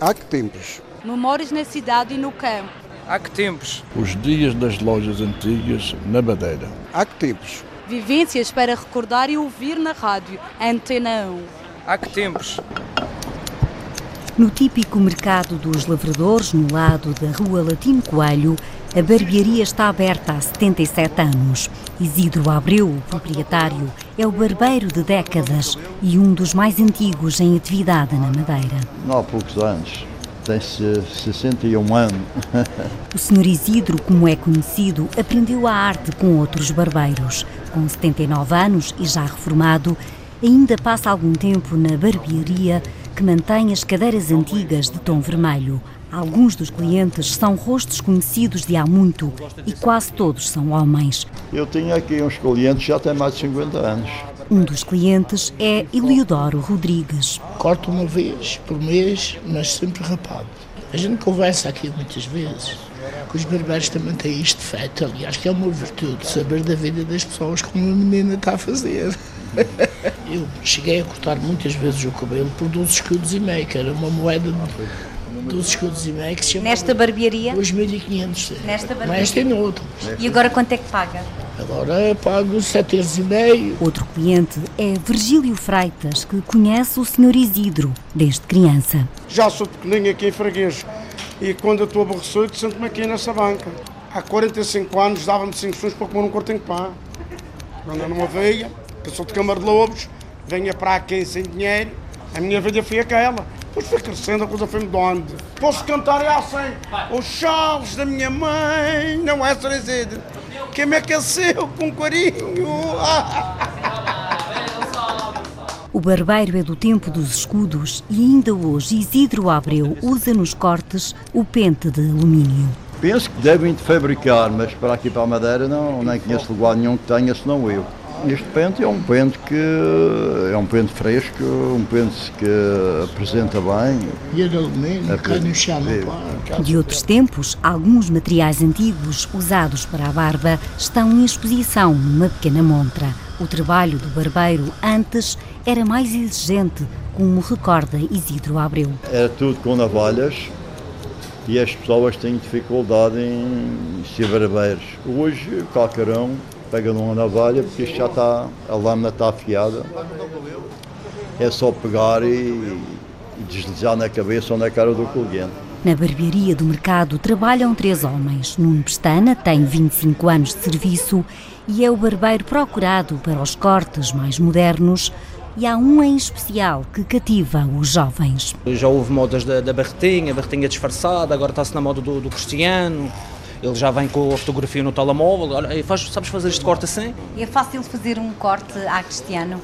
Há que tempos? Memórias na cidade e no campo. Há que tempos? Os dias das lojas antigas na Madeira. Há que tempos? Vivências para recordar e ouvir na rádio. Antena 1. Há que tempos? No típico mercado dos lavradores, no lado da Rua Latino Coelho, a barbearia está aberta há 77 anos. Isidro Abreu, o proprietário, é o barbeiro de décadas e um dos mais antigos em atividade na Madeira. Não há poucos anos. Tem 61 anos. o Sr. Isidro, como é conhecido, aprendeu a arte com outros barbeiros. Com 79 anos e já reformado, ainda passa algum tempo na barbearia que mantém as cadeiras antigas de tom vermelho. Alguns dos clientes são rostos conhecidos de há muito e quase todos são homens. Eu tenho aqui uns clientes já têm mais de 50 anos. Um dos clientes é Eliodoro Rodrigues. Corto uma vez por mês, mas sempre rapado. A gente conversa aqui muitas vezes. Que os barbeiros também têm isto feito. Aliás, que é uma virtude saber da vida das pessoas como a menina está a fazer. Eu cheguei a cortar muitas vezes o cabelo por 12 escudos e meio, que era uma moeda de 12 escudos e meio que se chama. Nesta barbearia? 2.500. Nesta barbearia? Nesta e noutra. E agora quanto é que paga? Agora pago 7 euros e meio. Outro cliente é Virgílio Freitas, que conhece o Sr. Isidro desde criança. Já sou pequenino aqui em Fraguejo e quando eu estou aborrecido sento-me aqui nessa banca. Há 45 anos dava-me 5 sons para comer um cortinho de pão. Quando eu não havia, eu sou de Câmara de Lobos, venha para aqui sem dinheiro, a minha vida foi aquela. Depois foi crescendo, a coisa foi mudando. Posso cantar é assim, os Charles da minha mãe, não é Cerezedo, que me aqueceu com carinho. O barbeiro é do tempo dos escudos e ainda hoje Isidro Abreu usa nos cortes o pente de alumínio. Penso que devem de fabricar, mas para aqui para a Madeira não, nem conheço lugar nenhum que tenha, senão eu. Este pente é um pente que é um pente fresco, um pente que apresenta bem. E de alumínio, cai no chão, De outros tempos, alguns materiais antigos usados para a barba estão em exposição numa pequena montra. O trabalho do barbeiro antes era mais exigente, como recorda Isidro Abreu. Era tudo com navalhas e as pessoas têm dificuldade em ser barbeiros. Hoje, qualquer um pega numa navalha, porque isto já está, a lâmina está afiada. É só pegar e, e deslizar na cabeça ou na cara do cliente. Na barbearia do mercado trabalham três homens. Nuno Pestana tem 25 anos de serviço e é o barbeiro procurado para os cortes mais modernos. E há um em especial que cativa os jovens. Já houve modas da, da barretinha, barretinha disfarçada, agora está-se na moda do, do cristiano. Ele já vem com a fotografia no telemóvel. Olha, faz, sabes fazer este corte assim? É fácil fazer um corte a cristiano?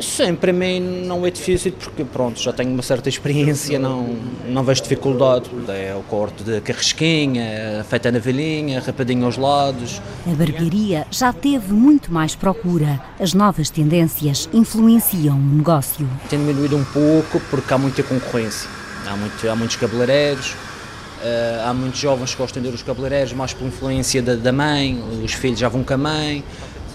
Sim, para mim não é difícil porque pronto, já tenho uma certa experiência, não, não vejo dificuldade. É o corte de carrasquinha, feita na velhinha, rapadinho aos lados. A barbearia já teve muito mais procura. As novas tendências influenciam o negócio. Tem diminuído um pouco porque há muita concorrência. Há, muito, há muitos cabeleireiros, Uh, há muitos jovens que gostam de ir aos cabeleireiros mais por influência da, da, mãe, os filhos já vão com a mãe,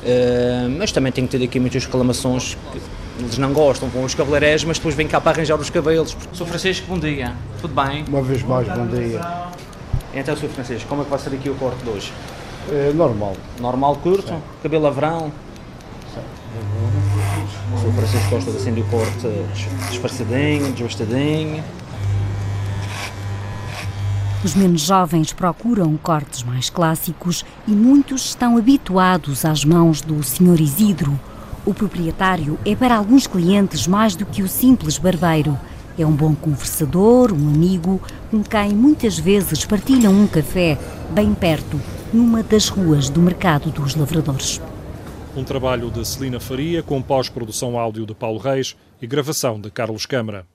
uh, mas também tenho tido aqui muitas reclamações que eles não gostam, vão aos cabeleireiros, mas depois vêm cá para arranjar os cabelos. Sou Francisco, bom dia, tudo bem? Uma vez mais, bom dia. Então, Sr. Francisco, como é que vai ser aqui o corte de hoje? É normal. Normal, curto? Sim. Cabelo a verão? Sim. O Sr. Francisco gosta assim do corte disfarçadinho, desvastadinho. Os menos jovens procuram cortes mais clássicos e muitos estão habituados às mãos do Sr. Isidro. O proprietário é para alguns clientes mais do que o simples barbeiro. É um bom conversador, um amigo, com quem muitas vezes partilham um café bem perto, numa das ruas do Mercado dos Lavradores. Um trabalho de Celina Faria com pós-produção áudio de Paulo Reis e gravação de Carlos Câmara.